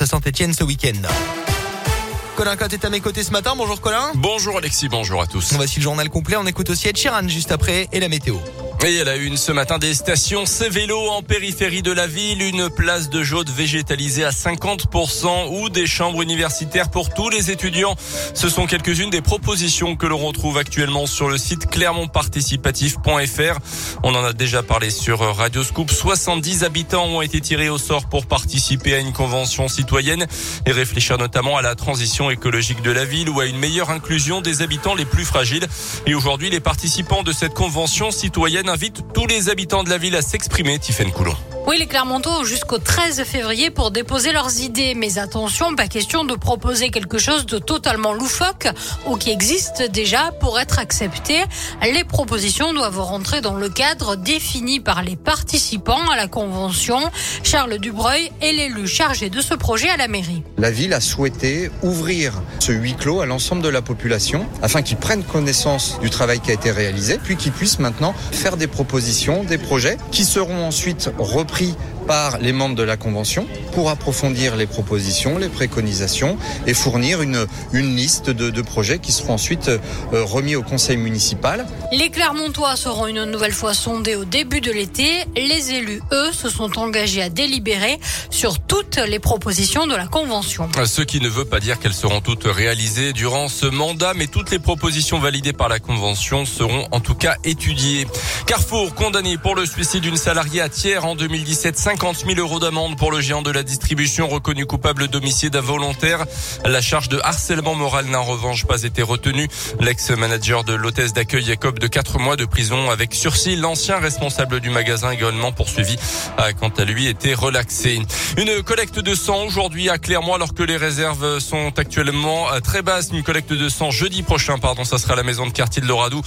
à Saint-Etienne ce week-end. Colin Cotte est à mes côtés ce matin. Bonjour Colin. Bonjour Alexis, bonjour à tous. Voici le journal complet. On écoute aussi Ed Sheeran juste après et la météo. Et elle a une ce matin des stations vélo en périphérie de la ville, une place de jaune végétalisée à 50% ou des chambres universitaires pour tous les étudiants. Ce sont quelques-unes des propositions que l'on retrouve actuellement sur le site clermontparticipatif.fr. On en a déjà parlé sur Radio Scoop. 70 habitants ont été tirés au sort pour participer à une convention citoyenne et réfléchir notamment à la transition écologique de la ville ou à une meilleure inclusion des habitants les plus fragiles. Et aujourd'hui, les participants de cette convention citoyenne invite tous les habitants de la ville à s'exprimer, Tiffaine Coulon. Oui, les Clermontois ont jusqu'au 13 février pour déposer leurs idées. Mais attention, pas question de proposer quelque chose de totalement loufoque ou qui existe déjà pour être accepté. Les propositions doivent rentrer dans le cadre défini par les participants à la convention. Charles Dubreuil est l'élu chargé de ce projet à la mairie. La ville a souhaité ouvrir ce huis clos à l'ensemble de la population afin qu'ils prennent connaissance du travail qui a été réalisé, puis qu'ils puissent maintenant faire des propositions, des projets qui seront ensuite repris prix par les membres de la Convention pour approfondir les propositions, les préconisations et fournir une, une liste de, de projets qui seront ensuite euh, remis au Conseil municipal. Les Clermontois seront une nouvelle fois sondés au début de l'été. Les élus, eux, se sont engagés à délibérer sur toutes les propositions de la Convention. Ce qui ne veut pas dire qu'elles seront toutes réalisées durant ce mandat, mais toutes les propositions validées par la Convention seront en tout cas étudiées. Carrefour condamné pour le suicide d'une salariée à tiers en 2017, 50 000 euros d'amende pour le géant de la distribution reconnu coupable d'homicide involontaire. La charge de harcèlement moral n'a en revanche pas été retenue. L'ex-manager de l'hôtesse d'accueil Jacob de 4 mois de prison avec sursis. L'ancien responsable du magasin également poursuivi a quant à lui été relaxé. Une collecte de sang aujourd'hui à Clermont alors que les réserves sont actuellement très basses. Une collecte de sang jeudi prochain, pardon, ça sera à la maison de quartier de Loradou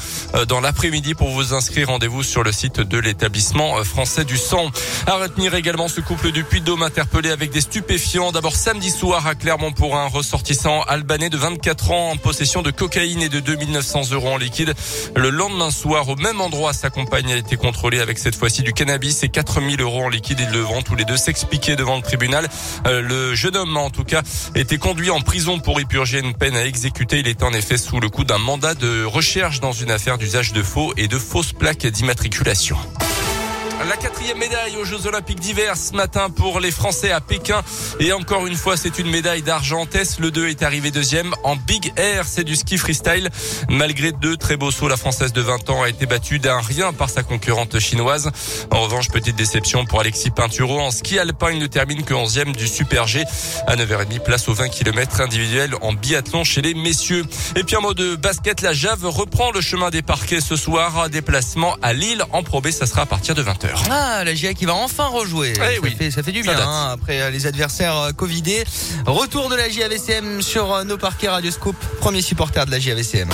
dans l'après-midi pour vous inscrire. Rendez-vous sur le site de l'établissement français du sang. À retenir également ce couple du Puy-de-Dôme interpellé avec des stupéfiants. D'abord samedi soir à Clermont pour un ressortissant albanais de 24 ans en possession de cocaïne et de 2900 euros en liquide. Le lendemain soir, au même endroit, sa compagne a été contrôlée avec cette fois-ci du cannabis et 4000 euros en liquide. Ils devront tous les deux s'expliquer devant le tribunal. Euh, le jeune homme, en tout cas, était conduit en prison pour y purger une peine à exécuter. Il est en effet sous le coup d'un mandat de recherche dans une affaire d'usage de faux et de fausses plaques d'immatriculation. La quatrième médaille aux Jeux Olympiques d'hiver ce matin pour les Français à Pékin. Et encore une fois, c'est une médaille d'argent. Le 2 est arrivé deuxième en Big Air. C'est du ski freestyle. Malgré deux très beaux sauts, la Française de 20 ans a été battue d'un rien par sa concurrente chinoise. En revanche, petite déception pour Alexis Pinturo. En ski alpin, il ne termine que 11e du Super G. À 9h30, place aux 20 km individuels en biathlon chez les messieurs. Et puis en mode de basket, la Jave reprend le chemin des parquets ce soir. Déplacement à Lille en Pro Ça sera à partir de 20h. Ah, la GIA qui va enfin rejouer. Eh ça, oui. fait, ça fait du bien hein, après euh, les adversaires euh, Covidés. Retour de la JAVCM sur euh, nos parquets Radioscope, premier supporter de la JAVCM.